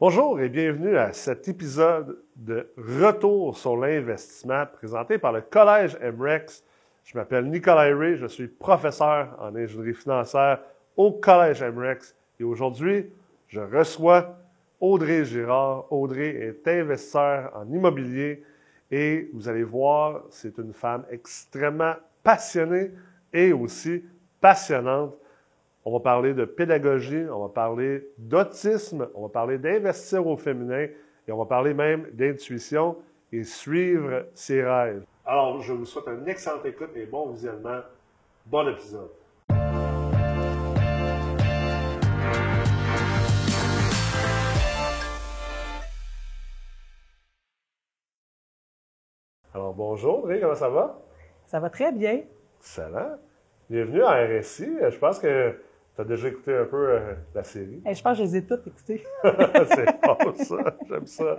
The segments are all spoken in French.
Bonjour et bienvenue à cet épisode de Retour sur l'investissement présenté par le Collège MREX. Je m'appelle Nicolas Ray, je suis professeur en ingénierie financière au Collège MREX et aujourd'hui, je reçois Audrey Girard. Audrey est investisseur en immobilier et vous allez voir, c'est une femme extrêmement passionnée et aussi passionnante. On va parler de pédagogie, on va parler d'autisme, on va parler d'investir au féminin et on va parler même d'intuition et suivre ses rêves. Alors, je vous souhaite un excellent écoute et bon visionnement. Bon épisode. Alors, bonjour, comment ça va? Ça va très bien. Excellent. Bienvenue à RSI. Je pense que tu as déjà écouté un peu euh, la série? je pense que je les ai toutes écoutées. c'est bon, ça. J'aime ça.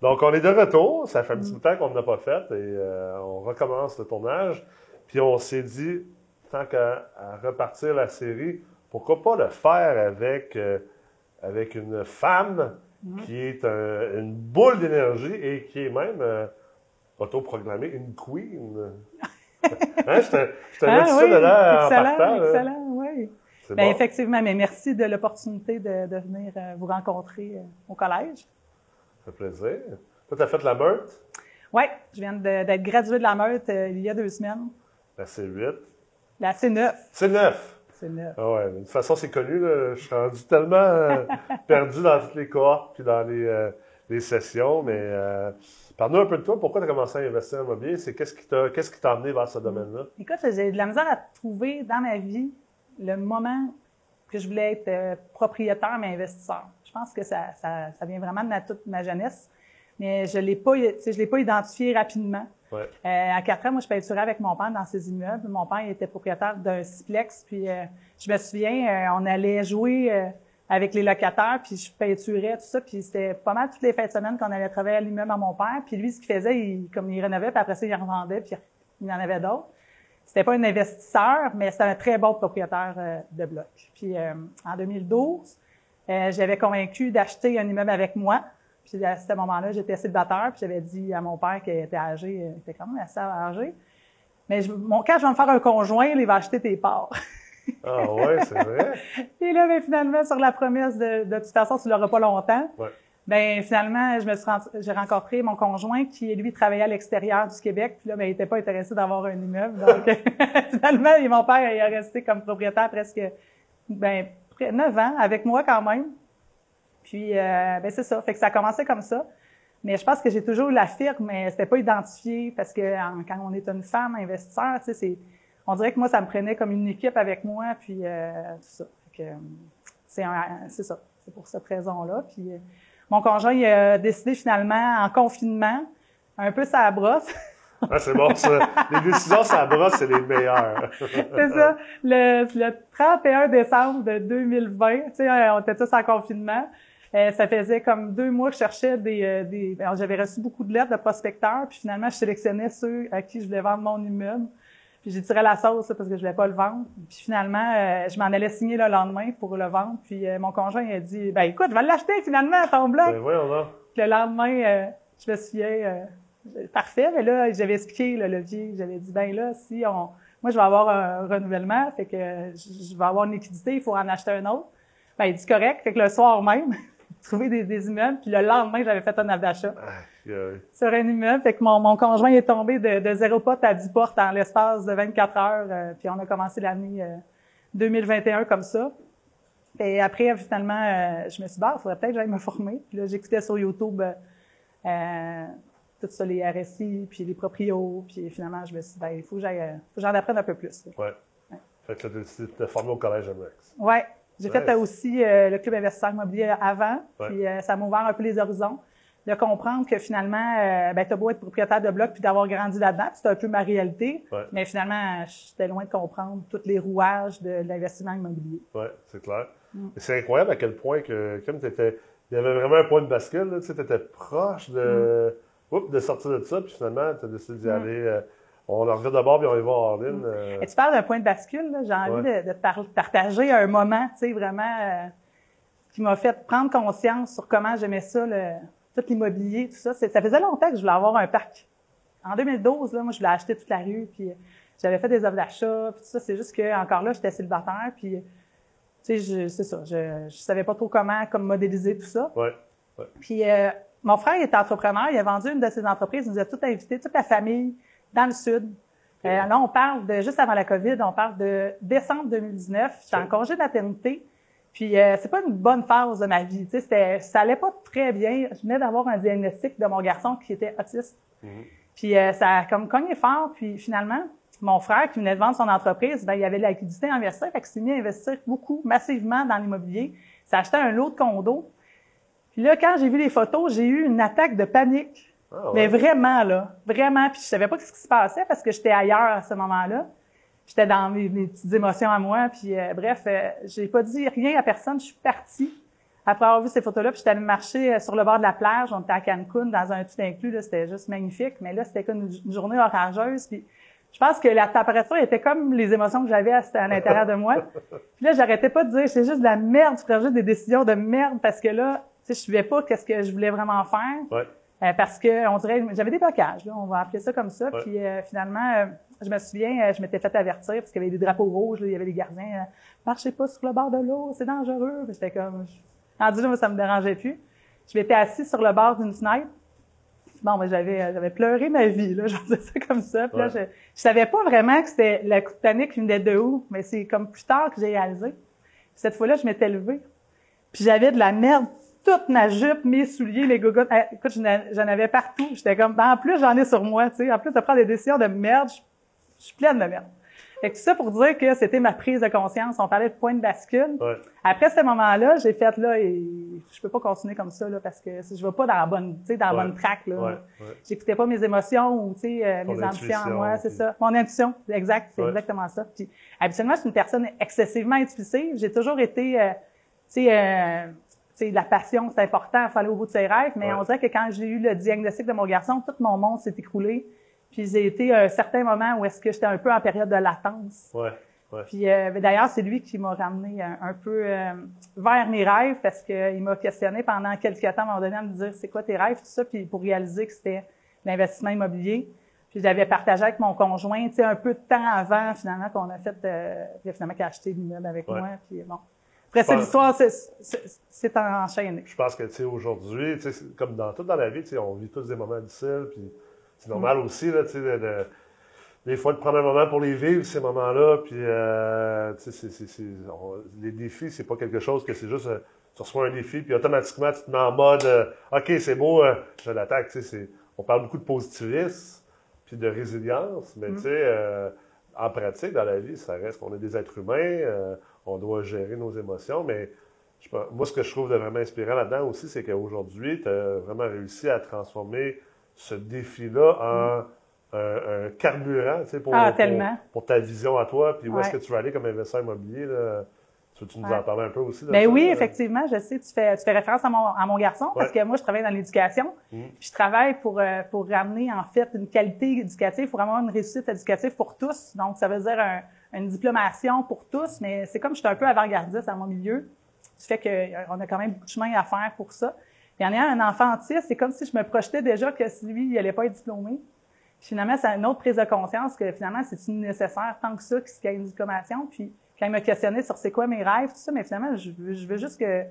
Donc, on est de retour. Ça fait un petit bout de temps qu'on n'a pas fait et euh, on recommence le tournage. Puis, on s'est dit, tant qu'à repartir la série, pourquoi pas le faire avec, euh, avec une femme qui est une boule d'énergie et qui est même autoprogrammée une queen. hein, je te, je te ah, oui, ça en partant. Excellent, oui. Ben, Effectivement, mais merci de l'opportunité de, de, venir euh, vous rencontrer euh, au collège. Ça fait plaisir. Toi, tu as fait la meute? Oui, je viens d'être graduée de la meute euh, il y a deux semaines. La C8? La C9. C9? C9. Ah ouais, de toute façon, c'est connu. Là. Je suis rendu tellement perdu dans toutes les cohortes puis dans les, les sessions, mais Parle-nous un peu de toi. Pourquoi tu as commencé à investir en immobilier? C'est qu'est-ce qui t'a, qu'est-ce qui t'a amené vers ce domaine-là? Écoute, j'ai de la misère à trouver dans ma vie le moment que je voulais être euh, propriétaire mais investisseur. Je pense que ça, ça, ça vient vraiment de toute ma jeunesse, mais je l'ai pas, je l'ai pas identifié rapidement. Ouais. Euh, à quatre ans, moi, je peinturais avec mon père dans ses immeubles. Mon père il était propriétaire d'un siplex, puis euh, je me souviens, on allait jouer avec les locataires, puis je peinturais, tout ça, puis c'était pas mal toutes les fins de semaine qu'on allait travailler à l'immeuble à mon père, puis lui, ce qu'il faisait, il, comme il rénovait, puis après ça, il revendait, puis il en avait d'autres. C'était pas un investisseur, mais c'était un très bon propriétaire euh, de bloc. Puis euh, en 2012, euh, j'avais convaincu d'acheter un immeuble avec moi. Puis à ce moment-là, j'étais célibataire, puis j'avais dit à mon père qui était âgé, il était quand même assez âgé. Mais je, mon, quand je vais me faire un conjoint, il va acheter tes parts. Ah ouais, c'est vrai. Et là, ben, finalement, sur la promesse de, de toute façon, tu l'auras pas longtemps. Ouais. Ben finalement, je me suis j'ai rencontré mon conjoint qui lui travaillait à l'extérieur du Québec, puis là, ben, il était pas intéressé d'avoir un immeuble. Donc finalement, mon père il est resté comme propriétaire presque ben neuf ans avec moi quand même. Puis euh, ben c'est ça, fait que ça a commencé comme ça. Mais je pense que j'ai toujours eu la firme, mais c'était pas identifié parce que quand on est une femme investisseur, tu sais, c'est on dirait que moi, ça me prenait comme une équipe avec moi, puis euh, tout ça. c'est, c'est ça. C'est pour cette raison-là. Puis euh, mon conjoint, il a décidé finalement en confinement, un peu sa brosse. ah, c'est bon, ça. Les décisions sa brosse, c'est les meilleures. c'est ça. Le, le 31 décembre de 2020, tu sais, on était tous en confinement. Euh, ça faisait comme deux mois que je cherchais des... des j'avais reçu beaucoup de lettres de prospecteurs, puis finalement, je sélectionnais ceux à qui je voulais vendre mon immeuble. Puis j'ai tiré la sauce parce que je voulais pas le vendre. Puis finalement, euh, je m'en allais signer le lendemain pour le vendre. Puis euh, mon conjoint il a dit ben écoute, je vais l'acheter finalement ton bloc. Ben là. Puis le lendemain, euh, je me souviens parfait, mais là j'avais expliqué le levier, j'avais dit ben là si on moi je vais avoir un renouvellement, fait que je vais avoir une liquidité, il faut en acheter un autre. Ben il dit correct, fait que le soir même, trouvé des, des immeubles, puis le lendemain j'avais fait un d'achat sur un immeuble. Fait que mon, mon conjoint est tombé de, de zéro porte à 10 portes en l'espace de 24 heures. Euh, puis on a commencé l'année 2021 euh, comme ça. Et après, finalement, euh, je me suis dit, bah, il faudrait peut-être que j'aille me former. Puis là, j'écoutais sur YouTube tout ça, les RSI, puis les proprios. Puis finalement, je me suis dit, ben, il faut que j'en apprenne un peu plus. Ouais. Fait que tu as décidé de te former au Collège MREX. Oui. J'ai fait aussi le Club investisseur immobilier avant. Puis ça m'a ouvert un peu les horizons de comprendre que finalement, euh, ben, t'as beau être propriétaire de bloc puis d'avoir grandi là-dedans, c'est un peu ma réalité. Mais finalement, j'étais loin de comprendre tous les rouages de, l'investissement immobilier. Oui, c'est clair. Mm. C'est incroyable à quel point que, comme tu étais, il y avait vraiment un point de bascule, tu étais proche de, mm. de sortir de ça, puis finalement, tu as décidé d'y mm. aller. Euh, on en revient d'abord, puis on y va en ligne. Euh. Et tu parles d'un point de bascule, j'ai envie de, de, partager un moment, tu sais, vraiment qui m'a fait prendre conscience sur comment j'aimais ça, le, tout l'immobilier, tout ça. Ça faisait longtemps que je voulais avoir un parc. En 2012, là, moi, je voulais acheter toute la rue, puis j'avais fait des offres d'achat, puis tout ça. C'est juste que encore là, j'étais célibataire, puis tu sais, c'est ça. Je, je savais pas trop comment, comme modéliser tout ça. Ouais. Puis euh, mon frère était entrepreneur, il a vendu une de ses entreprises, il nous a tout invité, toute la famille, dans le sud. Euh, là, on parle de juste avant la COVID, on parle de décembre 2019. J'étais en congé d'aternité. Puis euh, c'est pas une bonne phase de ma vie. Tu sais, ça allait pas très bien. Je venais d'avoir un diagnostic de mon garçon qui était autiste. Mm-hmm. Puis euh, ça a comme cogné fort. Puis finalement, mon frère qui venait de vendre son entreprise, ben, il avait de la liquidité à investir, fait qu'il s'est mis à investir beaucoup, massivement dans l'immobilier. Il s'est acheté un lot de condos. Puis là, quand j'ai vu les photos, j'ai eu une attaque de panique. Ah Mais vraiment, là, vraiment. Puis je savais pas ce qui se passait parce que j'étais ailleurs à ce moment-là. J'étais dans mes, petites émotions à moi. Puis euh, bref, euh, j'ai pas dit rien à personne. Je suis partie après avoir vu ces photos-là. Puis j'étais allée marcher euh, sur le bord de la plage. On était à Cancun dans un tout inclus. C'était juste magnifique. Mais là, c'était comme une, journée orageuse. Puis je pense que la température était comme les émotions que j'avais à, l'intérieur de moi. Puis là, j'arrêtais pas de dire, c'est juste de la merde, je prends juste des décisions de merde parce que là, tu sais, je suivais pas qu'est-ce que je voulais vraiment faire. Ouais. Euh, parce que on dirait, j'avais des blocages, là, on va appeler ça comme ça. Puis euh, finalement, euh, je me souviens, je m'étais fait avertir parce qu'il y avait des drapeaux rouges, là, il y avait des gardiens. marchez pas sur le bord de l'eau, c'est dangereux. Puis j'étais comme, rendu là, ça me dérangeait plus. Je m'étais assis sur le bord d'une fenêtre. Bon, ben, j'avais, j'avais pleuré ma vie, là, je disais ça comme ça. Puis là, je, je savais pas vraiment que c'était le coup de panique qui venait de où, mais c'est comme plus tard que j'ai réalisé. cette fois-là, je m'étais levée. Puis j'avais de la merde toute ma jupe, mes souliers, les gogottes. écoute, j'en avais partout. J'étais comme, ben, en plus, j'en ai sur moi, tu sais. En plus de prendre des décisions de merde, je, suis pleine de merde. Et tout ça pour dire que c'était ma prise de conscience. On parlait de point de bascule. Après ce moment-là, j'ai fait là, et je peux pas continuer comme ça là, parce que je vais pas dans la bonne, tu sais, dans la bonne track là. J'écoutais pas mes émotions ou tu sais euh, mes ambitions en moi, c'est ça. Mon intuition, exact, c'est exactement ça. Puis habituellement, je suis une personne excessivement intuitive. J'ai toujours été, euh, tu sais. Euh, sais, la passion, c'est important, il fallait au bout de ses rêves, mais on dirait que quand j'ai eu le diagnostic de mon garçon, tout mon monde s'est écroulé. Puis j'ai été à un certain moment où est-ce que j'étais un peu en période de latence. Ouais. Ouais. Puis euh, d'ailleurs, c'est lui qui m'a ramené un, peu euh, vers mes rêves parce qu'il m'a questionné pendant quelques temps à un moment donné à me dire c'est quoi tes rêves, tout ça, puis pour réaliser que c'était l'investissement immobilier. Puis j'avais partagé avec mon conjoint, tu sais, un peu de temps avant finalement qu'on a fait, euh, finalement qu'il a acheté l'immeuble avec moi. Puis bon, après, c'est l'histoire, c'est enchaîné. Je pense que, tu sais, aujourd'hui, comme dans tout dans la vie, tu sais, on vit tous des moments difficiles, puis c'est normal mm. aussi, là, tu sais, de, des fois de prendre un moment pour les vivre, ces moments-là, puis, euh, tu sais, les défis, c'est pas quelque chose que c'est juste, euh, tu reçois un défi, puis automatiquement, tu te mets en mode, euh, OK, c'est beau, je l'attaque, tu sais, on parle beaucoup de positivisme, puis de résilience, mais, mm. tu sais, en pratique, dans la vie, ça reste qu'on est des êtres humains, on doit gérer nos émotions, mais moi, ce que je trouve de vraiment inspirant là-dedans aussi, c'est qu'aujourd'hui, tu as vraiment réussi à transformer ce défi-là en un, carburant pour, ah, pour, ta vision à toi, puis où est-ce que tu vas aller comme investisseur immobilier. Là? Tu veux -tu nous en parler un peu aussi? Ben oui, effectivement, je sais, tu fais, tu fais référence à mon, à mon garçon, parce que moi, je travaille dans l'éducation, mmh. puis je travaille pour, euh, pour ramener, en fait, une qualité éducative, pour avoir une réussite éducative pour tous. Donc, ça veut dire un, une diplomation pour tous, mais c'est comme je suis un peu avant-gardiste à mon milieu. Du fait qu'on a quand même beaucoup de chemin à faire pour ça. Et en ayant un enfant autiste, c'est comme si je me projetais déjà que si lui, il n'allait pas être diplômé. Puis finalement, c'est une autre prise de conscience que finalement, c'est nécessaire tant que ça qu'il y ait une diplomation. Puis quand il m'a questionné sur c'est quoi mes rêves, tout ça, mais finalement, je veux, je veux juste que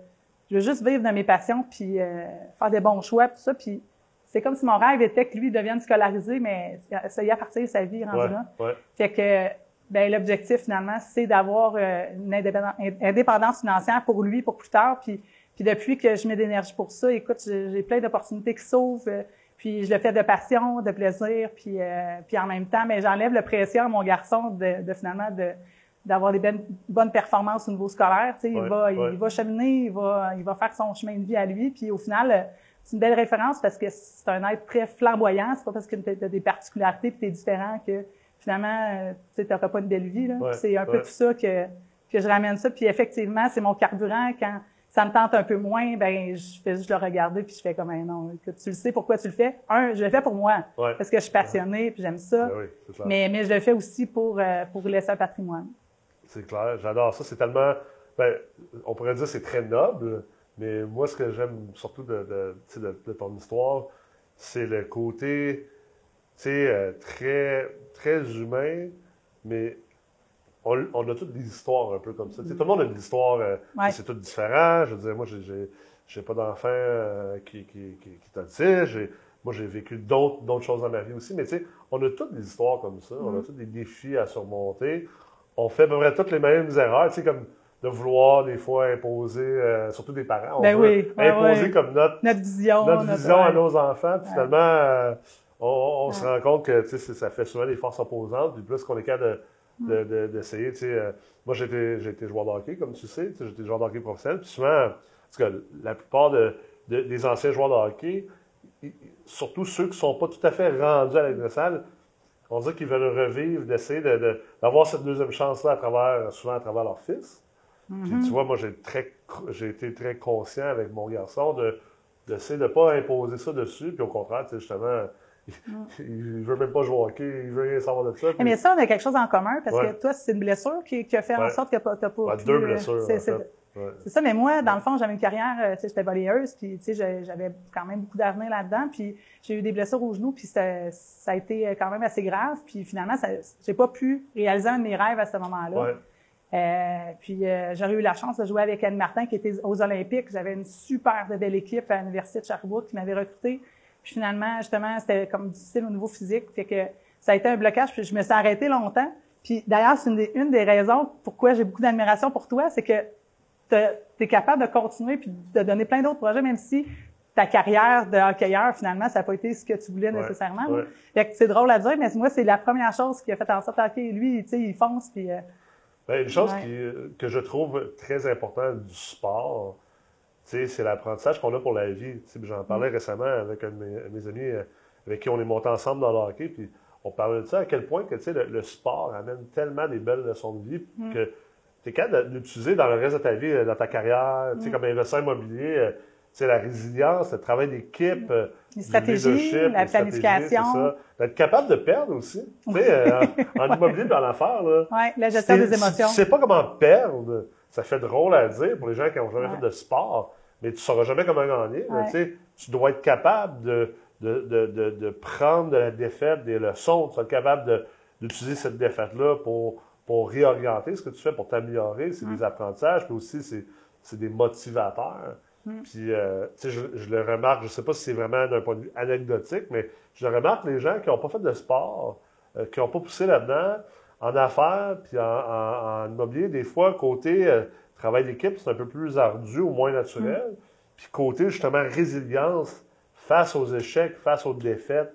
je veux juste vivre dans mes passions puis euh, faire des bons choix, tout ça. Puis c'est comme si mon rêve était que lui devienne scolarisé, mais ça y partir de sa vie rendu là. Fait que ben l'objectif finalement, c'est d'avoir euh, une indépendance financière pour lui, pour plus tard. Puis, puis depuis que je mets d'énergie pour ça, écoute, j'ai plein d'opportunités qui s'ouvrent. Euh, puis je le fais de passion, de plaisir, puis, euh, puis en même temps, mais ben, j'enlève la pression à mon garçon de, de finalement de d'avoir des bonnes, bonnes performances au niveau scolaire. Tu sais, il, va, il, va cheminer, il va, il va faire son chemin de vie à lui. Puis au final, c'est une belle référence parce que c'est un être très flamboyant. C'est pas parce que tu as des particularités et tu es différent que finalement, euh, tu n'auras pas une belle vie. c'est un peu tout ça que, que je ramène ça. Puis effectivement, c'est mon carburant. Quand ça me tente un peu moins, ben je fais juste le regarder puis je fais comme un non. Écoute, tu le sais pourquoi tu le fais? Un, je le fais pour moi parce que je suis passionnée puis j'aime ça. Ben mais, mais je le fais aussi pour euh, pour laisser un patrimoine. C'est clair, j'adore ça. C'est tellement, ben, on pourrait dire c'est très noble. Mais moi, ce que j'aime surtout de, de, de, de ton histoire, c'est le côté euh, très, très humain, mais on, on, a toutes des histoires un peu comme ça. Tout le monde a une histoire, euh, c'est tout différent. Je veux dire, moi, j'ai pas d'enfant euh, qui, qui, qui, qui Moi, j'ai vécu d'autres choses dans ma vie aussi. Mais tu sais, on a toutes des histoires comme ça. On a mm-hmm. tous des défis à surmonter. On fait à peu près toutes les mêmes erreurs. Tu sais, comme de vouloir des fois imposer, euh, surtout des parents, on ben veut imposer comme notre, notre vision, notre vision à nos enfants. Puis finalement, euh, on, se rend compte que ça fait souvent des forces opposantes. Puis plus qu'on est capable d'essayer. De, de, euh, moi, j'ai été, joueur de hockey, comme tu sais. J'ai été joueur de hockey professionnel. Puis souvent, parce que la plupart des anciens joueurs de hockey, surtout ceux qui ne sont pas tout à fait rendus à la salle, on dirait qu'ils veulent revivre, d'essayer d'avoir cette deuxième chance-là à travers, souvent à travers leur fils. Puis, tu mhm. vois, moi, j'ai très, j'ai été très conscient avec mon garçon de d'essayer de ne pas imposer ça dessus. Puis au contraire, justement, il, ne veut même pas jouer au hockey, il veut rien savoir de ça. Eh, mais ça, on a quelque chose en commun parce que toi, c'est une blessure qui, qui, a fait en sorte que tu n'as pas Deux blessures. C'est ça, mais moi, dans le fond, j'avais une carrière, euh, tu sais, j'étais volleyeuse, puis tu sais, j'avais quand même beaucoup d'avenir là-dedans, puis j'ai eu des blessures au genou, puis ça, ça, a été quand même assez grave, puis finalement, j'ai pas pu réaliser un de mes rêves à ce moment-là. Euh, puis euh, j'aurais eu la chance de jouer avec Anne Martin qui était aux Olympiques. J'avais une super belle équipe à l'Université de Sherbrooke qui m'avait recruté. Puis finalement, justement, c'était comme difficile au niveau physique. Fait que ça a été un blocage, puis je me suis arrêtée longtemps. Puis d'ailleurs, c'est une des, une des raisons pourquoi j'ai beaucoup d'admiration pour toi, c'est que tu es capable de continuer puis de donner plein d'autres projets, même si ta carrière de hockeyeur, finalement, ça n'a pas été ce que tu voulais nécessairement. Fait que c'est drôle à dire, mais moi, c'est la première chose qui a fait en sorte que lui, tu sais, il fonce, puis... Euh, ben, une chose que je trouve très importante du sport, c'est l'apprentissage qu'on a pour la vie. J'en parlais mm. récemment avec un de mes, amis euh, avec qui on est monté ensemble dans le hockey, puis on parlait de ça, à quel point que le, le sport amène tellement des belles leçons de vie mm. que tu es capable d'utiliser dans le reste de ta vie, euh, dans ta carrière, mm. comme investisseur immobilier, euh, la résilience, le travail d'équipe, les stratégies, la planification. D'être capable de perdre aussi. Tu sais, euh, en, immobilier, dans l'affaire, là. Oui, la gestion des émotions. Tu sais pas comment perdre, ça fait drôle à dire pour les gens qui n'ont jamais fait de sport, mais tu sauras jamais comment gagner. tu sais, tu dois être capable de, de, de, de, prendre de la défaite des leçons. Tu dois être capable d'utiliser cette défaite-là pour, pour réorienter ce que tu fais, pour t'améliorer. C'est des apprentissages, puis aussi, c'est des motivateurs. Mm. Puis, euh, tu sais, je, le remarque, je ne sais pas si c'est vraiment d'un point de vue anecdotique, mais je le remarque, les gens qui n'ont pas fait de sport, euh, qui n'ont pas poussé là-dedans, en affaires, puis en, immobilier, des fois, côté euh, travail d'équipe, c'est un peu plus ardu ou moins naturel. Mm. Puis côté, justement, résilience face aux échecs, face aux défaites,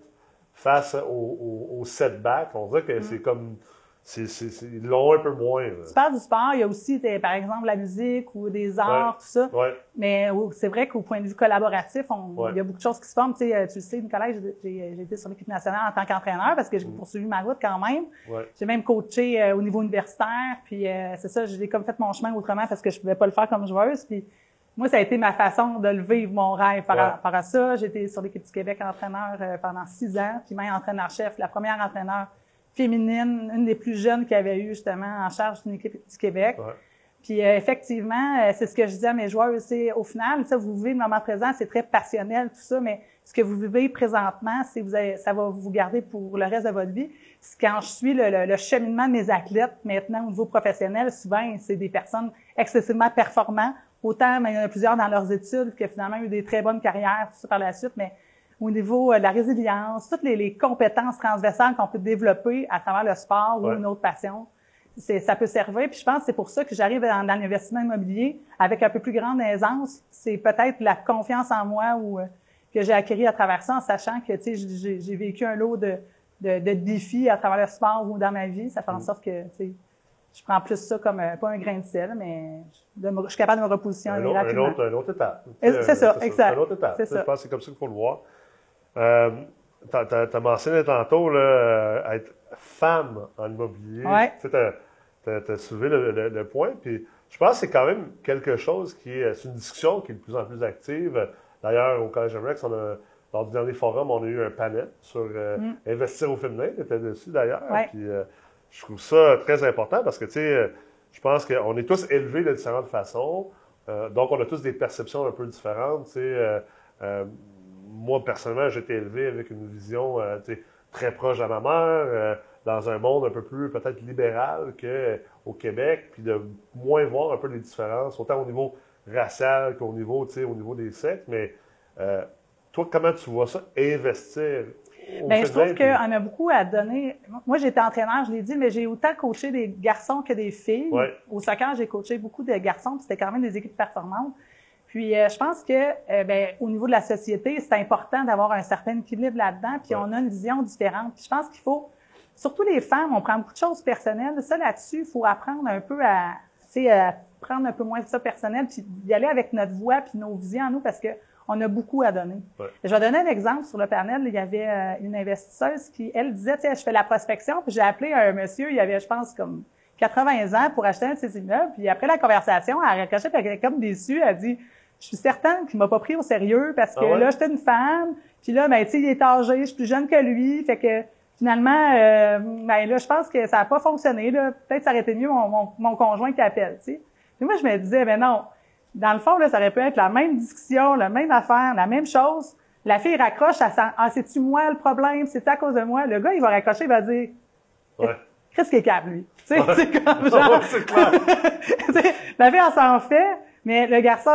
face aux, setbacks, on dirait que mm. c'est comme c'est, ils l'ont un peu moins. Tu parles du sport, il y a aussi, par exemple, la musique ou des arts, tout ça. Mais c'est vrai qu'au point de vue collaboratif, il y a beaucoup de choses qui se forment. Tu, sais, tu le sais, Nicolas, j'ai, été sur l'équipe nationale en tant qu'entraîneur parce que j'ai mm. poursuivi ma route quand même. J'ai même coaché euh, au niveau universitaire. Puis euh, c'est ça, j'ai comme fait mon chemin autrement parce que je pouvais pas le faire comme joueuse. Puis moi, ça a été ma façon de le vivre, mon rêve par, rapport à ça. J'étais sur l'équipe du Québec entraîneur euh, pendant six ans, puis même entraîneur-chef, la première entraîneur féminine, une des plus jeunes qui avait eu justement en charge d'une équipe du Québec. Puis euh, effectivement, euh, c'est ce que je dis à mes joueurs, c'est au final, ça, vous vivez le moment présent, c'est très passionnel, tout ça, mais ce que vous vivez présentement, c'est vous ça va vous garder pour le reste de votre vie. Quand je suis le, le, cheminement de mes athlètes maintenant au niveau professionnel, souvent, c'est des personnes excessivement performantes, autant mais il y en a plusieurs dans leurs études qui ont finalement eu des très bonnes carrières, tout ça par la suite, mais au niveau euh, de la résilience, toutes les, compétences transversales qu'on peut développer à travers le sport ou une autre passion. Ça peut servir. Puis je pense que c'est pour ça que j'arrive dans, l'investissement immobilier avec un peu plus grande aisance. C'est peut-être la confiance en moi ou euh, que j'ai acquis à travers ça en sachant que j'ai vécu un lot de, de, défis à travers le sport ou dans ma vie. Ça fait en mm. sorte que je prends plus ça comme, euh, pas un grain de sel, mais je, suis capable de me repositionner un, rapidement. Un autre, un autre étape. C'est ça, exact. Une autre étape. Je pense que c'est comme ça qu'il faut le voir. Euh, tu as, mentionné tantôt là, être femme en immobilier. Tu as, soulevé le, point. Puis je pense que c'est quand même quelque chose qui est. C'est une discussion qui est de plus en plus active. D'ailleurs, au Collège Rex, on a, lors du dernier forum, on a eu un panel sur euh, mm. investir au féminin. Tu étais dessus d'ailleurs. Puis euh, je trouve ça très important parce que, tu sais, je pense qu'on est tous élevés de différentes façons. donc, on a tous des perceptions un peu différentes. Tu sais, moi, personnellement, j'ai été élevé avec une vision très proche à ma mère, dans un monde un peu plus peut-être libéral qu'au Québec, puis de moins voir un peu les différences, autant au niveau racial qu'au niveau, au niveau des sectes. Mais toi, comment tu vois ça, investir Bien, je trouve qu'on a beaucoup à donner. Moi, j'étais entraîneur, je l'ai dit, mais j'ai autant coaché des garçons que des filles. Au soccer, j'ai coaché beaucoup de garçons, puis c'était quand même des équipes performantes. Puis euh, je pense que euh, ben, au niveau de la société, c'est important d'avoir un certain équilibre là-dedans, puis on a une vision différente. Puis je pense qu'il faut, surtout les femmes, on prend beaucoup de choses personnelles. Ça là-dessus, il faut apprendre un peu à, à prendre un peu moins de ça personnel, puis d'y aller avec notre voix, puis nos visions à nous, parce que on a beaucoup à donner. Je vais donner un exemple sur le panel. Il y avait euh, une investisseuse qui, elle, disait, je fais la prospection, puis j'ai appelé un monsieur, il y avait, je pense, comme 80 ans pour acheter un de ses immeubles. Puis après la conversation, elle a raccroché, puis elle était comme déçue. Elle dit, je suis certaine qu'il m'a pas pris au sérieux parce que ah là, j'étais une femme. Puis là, ben, tu sais, il est âgé, je suis plus jeune que lui. Fait que finalement, euh, ben là, je pense que ça n'a pas fonctionné. Peut-être ça aurait été mieux mon, mon, conjoint qui appelle, tu sais. moi, je me disais, ben non, dans le fond, là, ça aurait pu être la même discussion, la même affaire, la même chose. La fille raccroche, elle sent, ah, c'est-tu moi le problème? C'est à cause de moi? Le gars, il va raccrocher, il va dire, ouais. qu'est-ce qu'il est capable, lui? Tu sais, c'est comme genre. la fille, elle s'en fait, mais le garçon,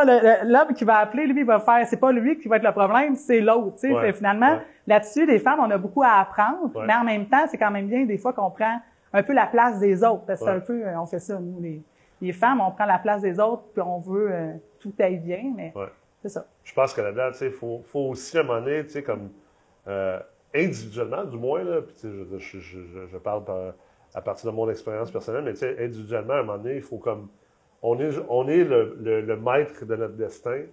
l'homme qui va appeler, lui, il va faire, c'est pas lui qui va être le problème, c'est l'autre, tu sais. Finalement, là-dessus, les femmes, on a beaucoup à apprendre, mais en même temps, c'est quand même bien, des fois, qu'on prend un peu la place des autres, parce que un peu, on fait ça, nous, les, les femmes, on prend la place des autres, puis on veut euh, tout aille bien, mais c'est ça. Je pense que là-dedans, il faut, faut, aussi, à un moment donné, tu sais, comme euh, individuellement, du moins, là, puis je, je, je, je, parle à partir de mon expérience personnelle, mais tu sais, individuellement, à un moment donné, il faut comme. On est, on est le, le, maître de notre destin.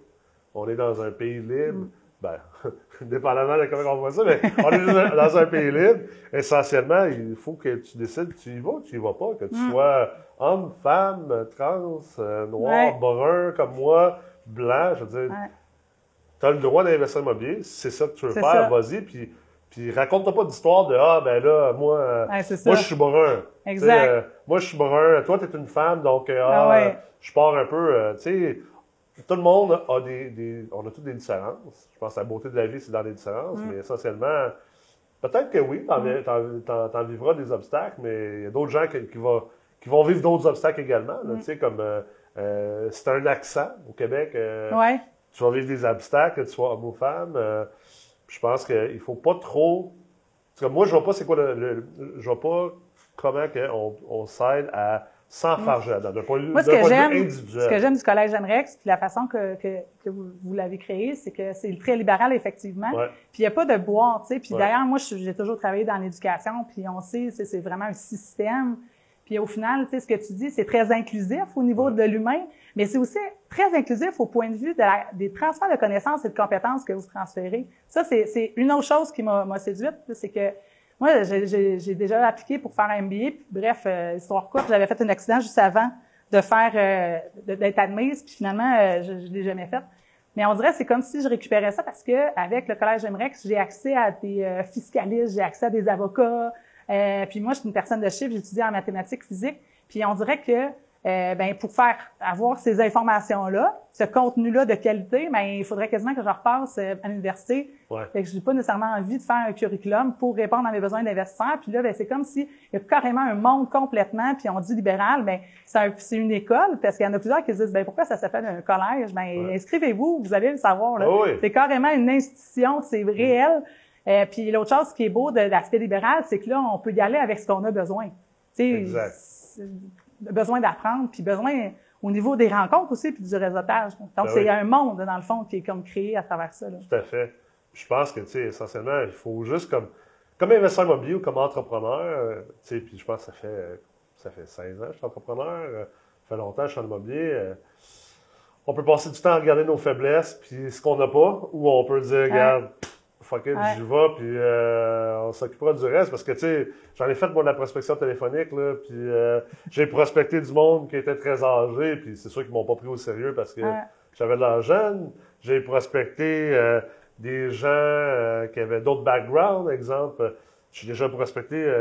On est dans un pays libre. Ben, dépendamment de comment on voit ça, mais on est dans un pays libre. Essentiellement, il faut que tu décides, tu y vas ou tu y vas pas, que tu mm. sois homme, femme, trans, euh, noir, brun comme moi, blanc, je veux dire, tu as le droit d'investir immobilier, c'est ça que tu veux faire, vas-y, puis, puis raconte-toi pas d'histoire de Ah, ben là, moi, euh, moi je suis brun. Exact. Euh, moi, je suis brun, toi, tu es une femme, donc ah, ah je pars un peu, tu sais. Tout le monde a des, des, On a toutes des différences. Je pense que la beauté de la vie, c'est dans les différences, mm. mais essentiellement, peut-être que oui, t'en, mm. vivras des obstacles, mais il y a d'autres gens qui, qui vont qui vont vivre d'autres obstacles également. Mm. Tu sais, comme euh, euh, c'est un accent au Québec. Euh, tu vas vivre des obstacles, que tu sois homme ou femme. Je pense qu'il faut pas trop. Parce que moi, je vois pas c'est quoi le, je vois pas comment on, on s'aide à s'enfarger mm. d'un point de vue, Moi, ce que j'aime, Ce que j'aime du Collège Rex, puis la façon que, que, que vous, vous l'avez créé, c'est que c'est très libéral, effectivement. Puis il n'y a pas de boire, tu sais. Puis d'ailleurs, moi, j'ai toujours travaillé dans l'éducation, puis on sait, c'est vraiment un système puis au final, tu sais, ce que tu dis, c'est très inclusif au niveau de l'humain, mais c'est aussi très inclusif au point de vue de des transferts de connaissances et de compétences que vous transférez. Ça, c'est une autre chose qui m'a séduite, c'est que moi, j'ai déjà appliqué pour faire un MBA. Puis, bref, euh, histoire courte, j'avais fait un accident juste avant de faire euh, d'être admise, puis finalement, euh, je ne l'ai jamais fait. Mais on dirait c'est comme si je récupérais ça parce que avec le collège MREX, j'ai accès à des fiscalistes, j'ai accès à des avocats, euh, puis moi, je suis une personne de chiffres, j'étudie en mathématiques, physique. Puis on dirait que euh, ben, pour faire avoir ces informations-là, ce contenu-là de qualité, ben, il faudrait quasiment que je repasse euh, à l'université. Ouais. Fait que je n'ai pas nécessairement envie de faire un curriculum pour répondre à mes besoins d'investisseurs. Puis là, ben, c'est comme s'il y a carrément un monde complètement, puis on dit libéral, ben, c'est une école, parce qu'il y en a plusieurs qui disent, ben, pourquoi ça s'appelle un collège? Ben, inscrivez-vous, vous allez le savoir. Là. C'est carrément une institution, c'est réel. Euh, puis l'autre chose qui est beau de, l'aspect libéral, c'est que là, on peut y aller avec ce qu'on a besoin. Exact. Besoin d'apprendre, puis besoin au niveau des rencontres aussi, puis du réseautage. Donc, ben c'est un monde, dans le fond, qui est comme créé à travers ça. Là. Tout à fait. Je pense que, tu sais, essentiellement, il faut juste comme, comme investisseur immobilier ou comme entrepreneur, euh, tu sais, puis je pense que ça fait, ça fait 16 ans que je suis entrepreneur, euh, ça fait longtemps que je suis en immobilier. on peut passer du temps à regarder nos faiblesses, puis ce qu'on n'a pas, ou on peut dire, regarde, fuck it, j'y vais, puis euh, on s'occupera du reste. Parce que, tu sais, j'en ai fait, moi, de la prospection téléphonique, là, puis euh, j'ai prospecté du monde qui était très âgé, puis c'est sûr qu'ils m'ont pas pris au sérieux parce que j'avais de l'argent. J'ai prospecté euh, des gens qui avaient d'autres backgrounds, exemple. J'ai déjà prospecté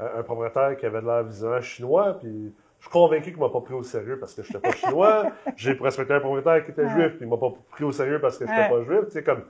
un propriétaire qui avait de l'air visiblement chinois, puis Je suis convaincu qu'il m'a pas pris au sérieux parce que je n'étais pas chinois. J'ai respecté un propriétaire qui était Ouais. juif, puis il m'a pas pris au sérieux parce que je n'étais pas juif. Tu sais, comme,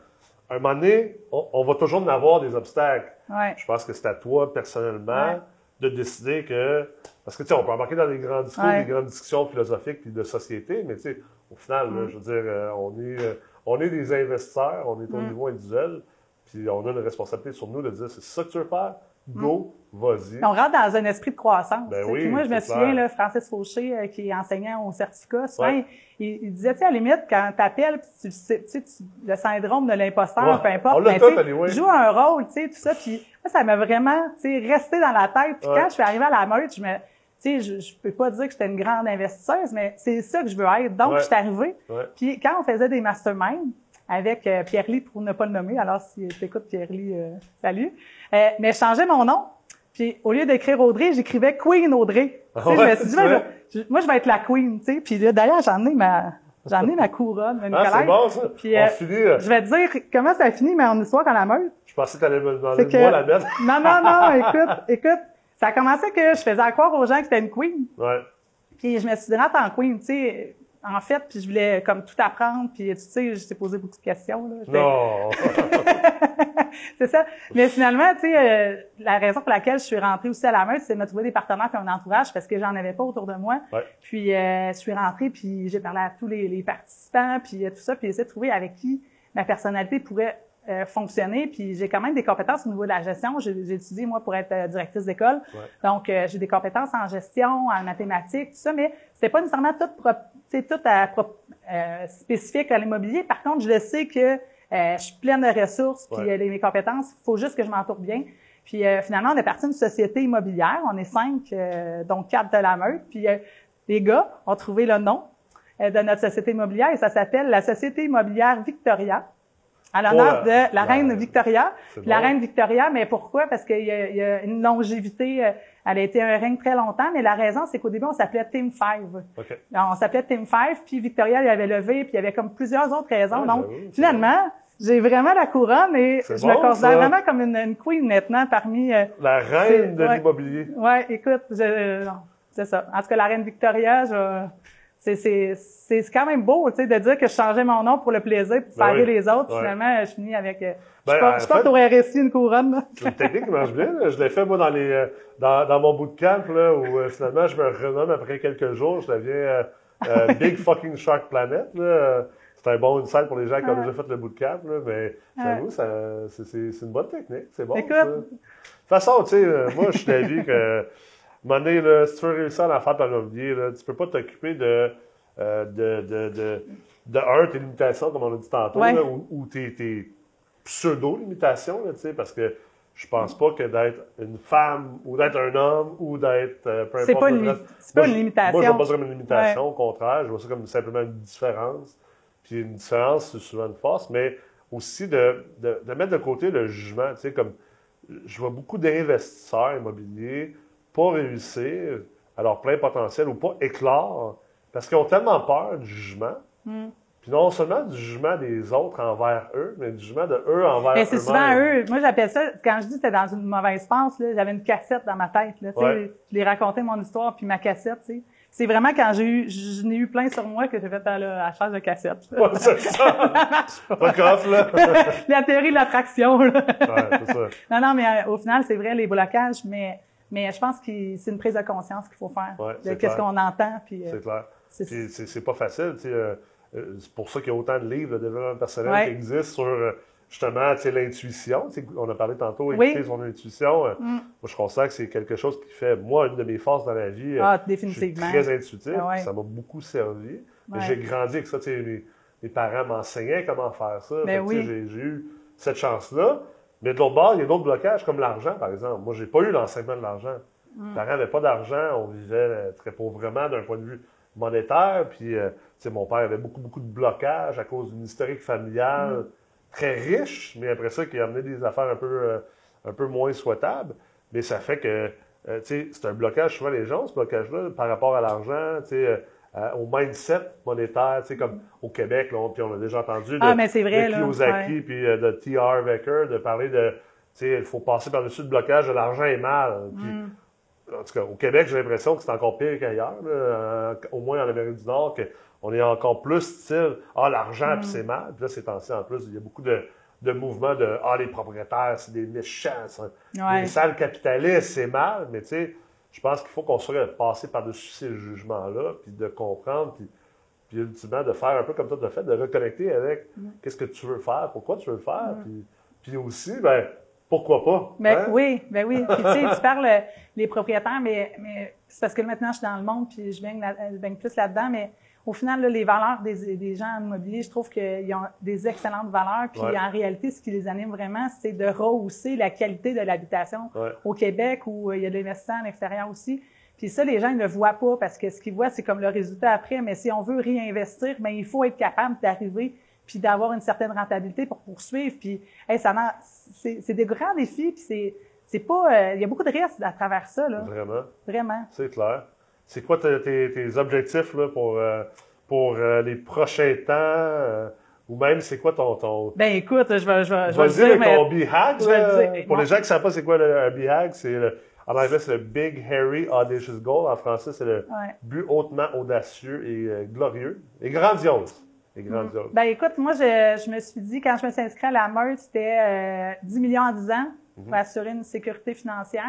un moment donné, on, on va toujours en avoir des obstacles. Ouais. Je pense que c'est à toi, personnellement, Ouais. de décider que. Parce que, tu sais, on peut embarquer dans des grands discours, Ouais. des grandes discussions philosophiques puis de société, mais, tu sais, au final, là, Mm. je veux dire, euh, on est, euh, on est des investisseurs, on est au Mm. niveau individuel, puis on a une responsabilité sur nous de dire c'est ça que tu veux faire, go, vas-y. On rentre dans un esprit de croissance. Ben oui, moi, je me souviens, là, Francis Fauché, euh, qui est enseignant au certificat, souvent, Ouais. il, il disait, tu sais, à la limite, quand tu appelles, tu le sais, tu sais, tu- le syndrome de l'imposteur, Ouais. peu importe, mais anyway. joue un rôle, tu sais, tout ça. Puis moi, ça m'a vraiment, tu sais, resté dans la tête. Puis quand je suis arrivée à la meute, je me, tu sais, je, je peux pas dire que j'étais une grande investisseuse, mais c'est ça que je veux être. Donc, Ouais. je suis arrivée. Ouais. Puis quand on faisait des masterminds avec euh, Pierre-Ly, pour ne pas le nommer, alors si tu écoutes Pierre-Ly, euh, salut. Euh, mais je changeais mon nom. Puis au lieu d'écrire Audrey, j'écrivais Queen Audrey. Ah Tu sais, je ouais, me suis dit, ben, moi, je vais être la Queen, tu sais. Puis d'ailleurs, j'en ai ma, j'en ai ma couronne, ma Ah, c'est bon, ça. Puis, on euh, finit. euh, Je vais te dire comment ça a fini mon histoire à la meute. Je pensais que tu allais me demander que- moi la mettre. Non, non, non, écoute, écoute. Ça a commencé que je faisais croire aux gens que c'était une queen. Ouais. Puis je me suis dit, en queen, tu sais. En fait, puis je voulais comme tout apprendre, puis tu sais, je t'ai posé beaucoup de questions. Là. Non. c'est ça. Mais finalement, tu sais, euh, la raison pour laquelle je suis rentrée aussi à la meute, c'est de me trouver des partenaires et un entourage parce que j'en avais pas autour de moi. Ouais. Puis euh, je suis rentrée, puis j'ai parlé à tous les, les participants, puis euh, tout ça, puis j'ai essayé de trouver avec qui ma personnalité pourrait euh, fonctionner. Puis j'ai quand même des compétences au niveau de la gestion. J'ai étudié, moi, pour être directrice d'école. Ouais. Donc, j'ai des compétences en gestion, en mathématiques, tout ça, mais c'était pas nécessairement tout, pro- sais, tout à, euh, spécifique à l'immobilier. Par contre, je le sais que euh, je suis pleine de ressources, puis Ouais. euh, mes compétences, il faut juste que je m'entoure bien. Puis euh, finalement, on est parti d'une société immobilière. On est cinq, euh, donc quatre de la meute. Puis euh, les gars ont trouvé le nom euh, de notre société immobilière et ça s'appelle la Société immobilière Victoria, à l'honneur là, de la la- reine Victoria. La reine Victoria, mais pourquoi? Parce qu'il y, a- y a une longévité, euh, elle a été un règne très longtemps, mais la raison, c'est qu'au début, on s'appelait Team Five. OK. Alors, on s'appelait Team Five, puis Victoria, il avait levé, puis il y avait comme plusieurs autres raisons. Ouais, Donc, finalement, j'ai vraiment la couronne et je me considère ça. vraiment comme une, une queen maintenant parmi... euh, La reine de ouais. l'immobilier. Ouais, écoute, je, c'est ça. En tout cas, la reine Victoria, je, c'est, c'est, c'est quand même beau, tu sais, de dire que je changeais mon nom pour le plaisir, pour Ben faire oui. rire les autres. Finalement, je finis avec. euh, Ben, je porte fait- au RSI une couronne. C'est une technique qui marche bien. là. Je l'ai fait, moi, dans les euh, dans, dans mon bootcamp, là, où euh, finalement, je me renomme après quelques jours. Je deviens euh, euh, Big Fucking Shark Planet. C'est un bon insight pour les gens qui ont déjà fait le bootcamp. Là, mais j'avoue, ça, c'est, c'est, c'est une bonne technique. C'est bon. Écoute. ça. De toute façon, tu sais, moi, je suis d'avis que, là, si tu veux réussir en affaires de l'immobilier, là, tu peux pas t'occuper de, euh, de, de, de, de, un, tes limitations, comme on a dit tantôt, Ouais. là, ou, ou tes, tes pseudo-limitations, là, tu sais, parce que je pense pas que d'être une femme ou d'être un homme ou d'être euh, peu C'est importe pas le une, c'est pas Moi, une je- limitation. Moi, je vois pas ça comme une limitation, au contraire, je vois ça comme simplement une différence. Puis une différence, c'est souvent une force, mais aussi de, de, de mettre de côté le jugement. Tu sais, comme je vois beaucoup d'investisseurs immobiliers pas réussir à leur plein potentiel ou pas éclore parce qu'ils ont tellement peur du jugement. Hmm. Puis non seulement du jugement des autres envers eux, mais du jugement de eux envers Mais c'est souvent eux. Moi, j'appelle ça, quand je dis que c'était dans une mauvaise passe, là, j'avais une cassette dans ma tête. Là, Ouais. Je l'ai raconté mon histoire, puis ma cassette, tu sais. C'est vraiment quand j'ai eu, je n'ai eu plein sur moi que j'ai fait à la, charge de cassette. Ouais, c'est ça. Pas off, là. la théorie de l'attraction. là. Ouais, c'est ça. Non, non, mais euh, au final, c'est vrai, les blocages, mais, mais je pense que c'est une prise de conscience qu'il faut faire Ouais, de qu'est-ce qu'on entend. Puis, euh, C'est clair. c'est- pas facile, euh, euh, c'est pour ça qu'il y a autant de livres de développement personnel Ouais. qui existent sur justement l'intuition. On a parlé tantôt, Oui. écouter son intuition. Mm. Moi, je considère que c'est quelque chose qui fait, moi, une de mes forces dans la vie. Ah, je suis définitivement. très intuitif, Ah ouais. ça m'a beaucoup servi. J'ai grandi avec ça. Mes, mes parents m'enseignaient comment faire ça. Ben oui. J'ai eu cette chance-là. Mais de l'autre bord, il y a d'autres blocages, comme l'argent, par exemple. Moi, j'ai pas eu l'enseignement de l'argent. Mm. Mes parents n'avaient pas d'argent. On vivait euh, très pauvrement d'un point de vue monétaire. Puis, euh, tu sais, mon père avait beaucoup, beaucoup de blocages à cause d'une historique familiale Mm. très riche, mais après ça, qui a amené des affaires un peu, euh, un peu moins souhaitables. Mais ça fait que, euh, tu sais, c'est un blocage, souvent les gens, ce blocage-là, par rapport à l'argent, tu sais, euh, au mindset monétaire, tu sais, comme au Québec, là, on, puis on a déjà entendu Ah, de, mais vrai, de. Kiyosaki, Ouais. puis euh, de T.R. Becker, de parler de, tu sais, il faut passer par-dessus le blocage de l'argent est mal. Puis, Mm. en tout cas, au Québec, j'ai l'impression que c'est encore pire qu'ailleurs, euh, au moins en Amérique du Nord, qu'on est encore plus style Ah, l'argent, puis c'est mal. Puis là, c'est temps en plus, il y a beaucoup de, de mouvements de Ah, les propriétaires, c'est des méchants, c'est- Ouais. les sales capitalistes, c'est mal. Mais tu sais, je pense qu'il faut qu'on soit passé par-dessus ces jugements-là, puis de comprendre, puis, puis ultimement de faire un peu comme toi tu as fait, de reconnecter avec qu'est-ce que tu veux faire, pourquoi tu veux le faire, puis, puis aussi, ben, pourquoi pas. Ben hein? oui, ben oui. Puis tu sais, tu parles euh, les propriétaires, mais, mais c'est parce que maintenant je suis dans le monde puis je baigne, je baigne plus là-dedans, mais au final, là, les valeurs des, des gens en immobilier, je trouve qu'ils ont des excellentes valeurs. Puis Ouais. en réalité, ce qui les anime vraiment, c'est de rehausser la qualité de l'habitation Ouais. au Québec où euh, il y a de l'investissement à l'extérieur aussi. Puis ça, les gens ils ne le voient pas parce que ce qu'ils voient, c'est comme le résultat après. Mais si on veut réinvestir, ben il faut être capable d'arriver puis d'avoir une certaine rentabilité pour poursuivre. Puis hey, ça c'est des grands défis. Puis c'est c'est pas euh, il y a beaucoup de risques à travers ça là, Vraiment. vraiment. C'est clair. C'est quoi tes, objectifs là, pour, euh, pour euh, les prochains temps? euh, ou même, c'est quoi ton. ton... Ben écoute, je vais je vais, je vais le dire, mais ton BHAG. là. dire. Pour les gens qui ne savent pas c'est quoi le, un BHAG, c'est le- en anglais, c'est le Big Hairy Audacious Goal. En français, c'est le Ouais. but hautement audacieux et euh, glorieux. Et grandiose. Et grandiose. Ben écoute, moi je, je me suis dit quand je me suis inscrite à la meute, c'était euh, 10 millions en 10 ans pour assurer une sécurité financière.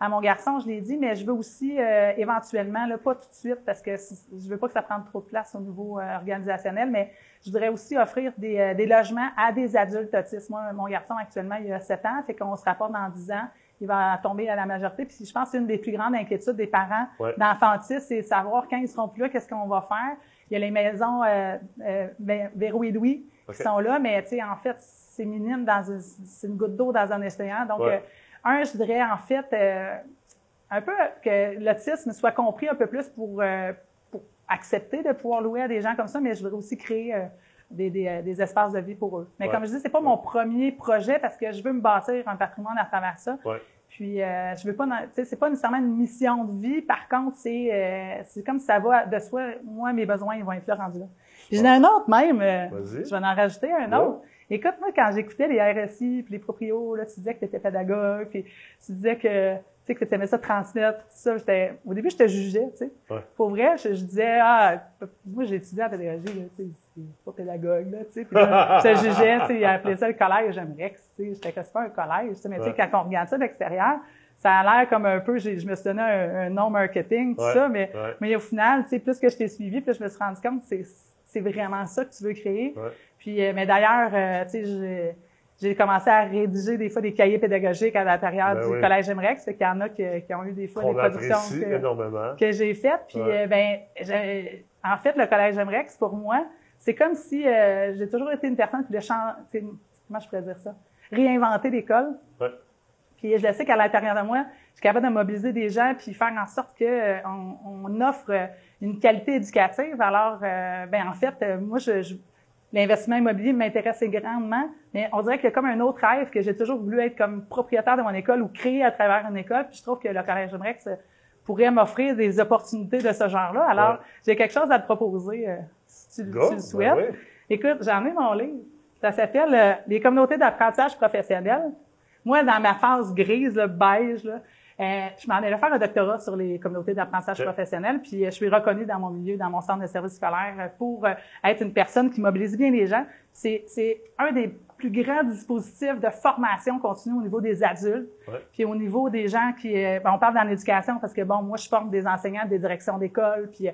À mon garçon, je l'ai dit, mais je veux aussi euh, éventuellement, là, pas tout de suite, parce que je veux pas que ça prenne trop de place au niveau euh, organisationnel, mais je voudrais aussi offrir des, euh, des logements à des adultes autistes. Moi, mon garçon actuellement, il a 7 ans, fait qu'on se rapporte dans 10 ans, il va tomber à la majorité. Puis je pense que c'est une des plus grandes inquiétudes des parents Ouais. d'enfants autistes, c'est savoir quand ils seront plus là, qu'est-ce qu'on va faire. Il y a les maisons euh, euh, Vé- Véro et Louis qui sont là, mais tu sais, en fait, c'est minime dans une, c'est une goutte d'eau dans un océan. Donc, Ouais. Un, je dirais en fait euh, un peu que l'autisme soit compris un peu plus pour, euh, pour accepter de pouvoir louer à des gens comme ça, mais je voudrais aussi créer euh, des, des, des espaces de vie pour eux. Mais Ouais. comme je dis, c'est pas mon premier projet parce que je veux me bâtir un patrimoine à travers ça. Ouais. Puis euh, je veux pas, dans- tu sais, c'est pas nécessairement une mission de vie. Par contre, c'est euh, c'est comme si ça va de soi. Moi, mes besoins, ils vont être là rendus là. Puis j'en ai un autre même. Vas-y. je vais en rajouter un autre. Écoute, moi, quand j'écoutais les RSI puis les proprios, là, tu disais que tu étais pédagogue, puis tu disais que tu sais, que aimais ça transmettre, tout ça. Au début, je te jugeais, tu sais. Ouais. Pour vrai, je, je disais, ah, moi, j'ai étudié en pédagogie, là, tu sais, c'est pas pédagogue, là, tu sais. Puis là, je te jugeais, tu sais, ils appelaient ça le collège, j'aimerais que, tu sais, j'étais que c'est pas un collège, tu sais, mais tu sais, quand on regarde ça de l'extérieur, ça a l'air comme un peu, je me suis donné un, un nom marketing, tout Ouais, ça, mais, mais au final, tu sais, plus que je t'ai suivi, plus je me suis rendu compte que c'est, c'est vraiment ça que tu veux créer. Puis, euh, mais d'ailleurs, euh, tu sais, j'ai- commencé à rédiger des fois des cahiers pédagogiques à l'intérieur Ben du oui. collège Emrex. Fait qu'il y en a qui, qui ont eu des fois des productions que, énormément. que j'ai faites. Puis, Ouais. euh, ben, en fait, le collège Emrex, pour moi, c'est comme si j'ai toujours été une personne qui voulait changer, comment je pourrais dire ça, réinventer l'école. Ouais. Puis je le sais qu'à l'intérieur de moi, je suis capable de mobiliser des gens puis faire en sorte que euh, on, on offre une qualité éducative. Alors, euh, ben en fait, euh, moi, je, je- l'investissement immobilier m'intéresse grandement, mais on dirait qu'il y a comme un autre rêve que j'ai toujours voulu être comme propriétaire de mon école ou créer à travers une école. Puis je trouve que le Collège Rex pourrait m'offrir des opportunités de ce genre-là. Alors, Ouais. j'ai quelque chose à te proposer euh, si tu, Go, tu le souhaites. ben oui. Écoute, j'en ai mon livre. Ça s'appelle euh, Les communautés d'apprentissage professionnel. Moi, dans ma phase grise, là, beige, là, euh, je m'en allais faire un doctorat sur les communautés d'apprentissage Ok. professionnel, puis euh, je suis reconnue dans mon milieu, dans mon centre de service scolaire, euh, pour être une personne qui mobilise bien les gens. C'est, c'est un des plus grands dispositifs de formation continue au niveau des adultes, Ouais. puis au niveau des gens qui... ben, on parle dans l'éducation parce que, bon, moi, je forme des enseignants, des directions d'école, puis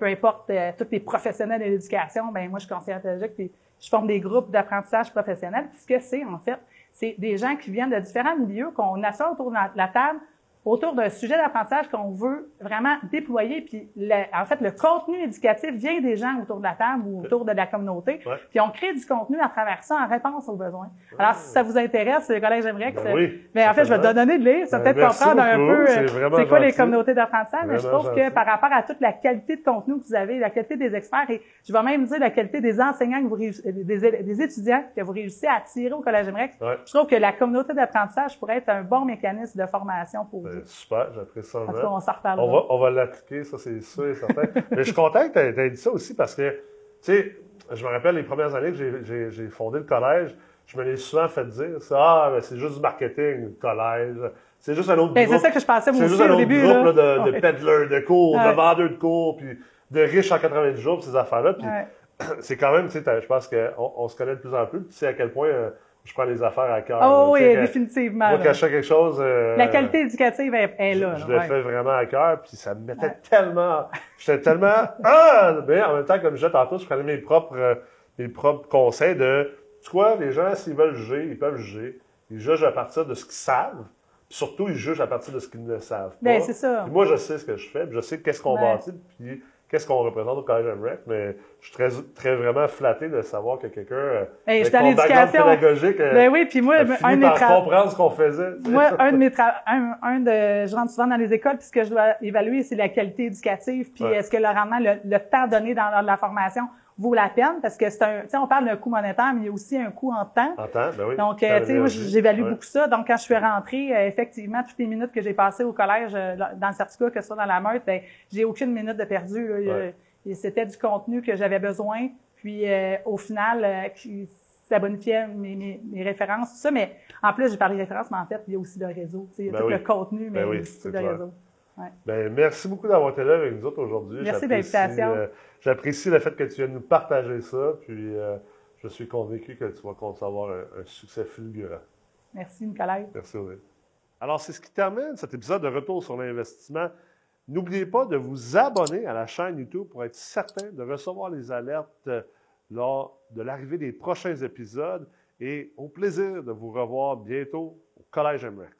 peu importe, tous les professionnels de l'éducation, ben moi, je suis conseillère pédagogique, puis je forme des groupes d'apprentissage professionnel. Puis ce que c'est, en fait, c'est des gens qui viennent de différents milieux, qu'on assoit autour de la table, autour d'un sujet d'apprentissage qu'on veut vraiment déployer. Puis, le- en fait, le contenu éducatif vient des gens autour de la table ou autour de la communauté. Ouais. Puis, on crée du contenu à travers ça en réponse aux besoins. Alors, si ça vous intéresse, le Collège J'aimerais Ben oui, mais en fait, je vais te donner de lire. Ça Ben, peut-être comprendre un peu C'est euh, c'est quoi les communautés d'apprentissage. Mais je trouve que par rapport à toute la qualité de contenu que vous avez, la qualité des experts et je vais même dire la qualité des enseignants que vous réuss- euh, des, étudiants que vous réussissez à attirer au Collège J'aimerais Ouais. je trouve que la communauté d'apprentissage pourrait être un bon mécanisme de formation pour vous. Ben, super, j'apprécie ça. En tout cas, vraiment. on s'en reparlera. On va, on va l'appliquer, ça c'est sûr et certain. Mais je suis content que tu aies, dit ça aussi parce que, tu sais, je me rappelle les premières années que j'ai- fondé le collège, je me l'ai souvent fait dire, ça, ah, ben, c'est juste du marketing, le collège, c'est juste un autre Ben, groupe. c'est ça que je pensais moi aussi juste un au autre début. groupe là. là, de, de Ouais. peddlers de cours, de vendeurs de cours, puis de riches en 90 jours, ces affaires-là. Puis Ouais. c'est quand même, tu sais, je pense qu'on on se connaît de plus en plus. puis Tu sais à quel point euh, je prends les affaires à cœur. Là. oui, définitivement. Moi, quand je fais quelque chose... euh, La qualité éducative est, est je, là. je le ouais. fais vraiment à cœur, puis ça me mettait Ouais. tellement... J'étais tellement... Ah! Mais en même temps, comme je disais tantôt, je prenais mes propres, euh, mes propres conseils de... Tu quoi, les gens, s'ils veulent juger, ils peuvent juger. Ils jugent à partir de ce qu'ils savent. Puis surtout, ils jugent à partir de ce qu'ils ne savent pas. Ben, c'est ça. Puis moi, je sais ce que je fais, puis je sais qu'est-ce qu'on Ouais. bâtit, puis qu'est-ce qu'on représente au Collège MREC, mais je suis très, très vraiment flatté de savoir que quelqu'un, euh, Hey, avec mon background l'éducation. pédagogique, euh, Ben oui, puis moi, a un fini de mes par comprendre ce qu'on faisait. Moi, un de mes un, un de, je rentre souvent dans les écoles, puis ce que je dois évaluer, c'est la qualité éducative, puis Ouais. est-ce que le rendement, le, le temps donné dans la formation vaut la peine, parce que c'est un, tu sais, on parle d'un coût monétaire, mais il y a aussi un coût en temps. Entends? Ben oui. Donc, Temps euh, tu sais, j'évalue Ouais. beaucoup ça. Donc, quand je suis rentrée, euh, effectivement, toutes les minutes que j'ai passées au collège, euh, dans le certificat, que ce soit dans la meute, ben, j'ai aucune minute de perdu. Ouais. C'était du contenu que j'avais besoin. Puis, euh, au final, euh, qui- ça bonifiait mes, mes, mes références, tout ça. Mais en plus, j'ai parlé de références, mais en fait, il y a aussi le réseau. tu sais, Il y a Ben tout oui. le contenu, mais Ben oui, aussi le clair. réseau. Ben, merci beaucoup d'avoir été là avec nous autres aujourd'hui. Merci de J'apprécie, l'invitation. euh, J'apprécie le fait que tu viennes nous partager ça, puis euh, je suis convaincu que tu vas avoir un, un succès fulgurant. Merci, Nicolas. Merci, Audrey. Alors, c'est ce qui termine cet épisode de Retour sur l'investissement. N'oubliez pas de vous abonner à la chaîne YouTube pour être certain de recevoir les alertes euh, lors de l'arrivée des prochains épisodes et au plaisir de vous revoir bientôt au Collège MREC.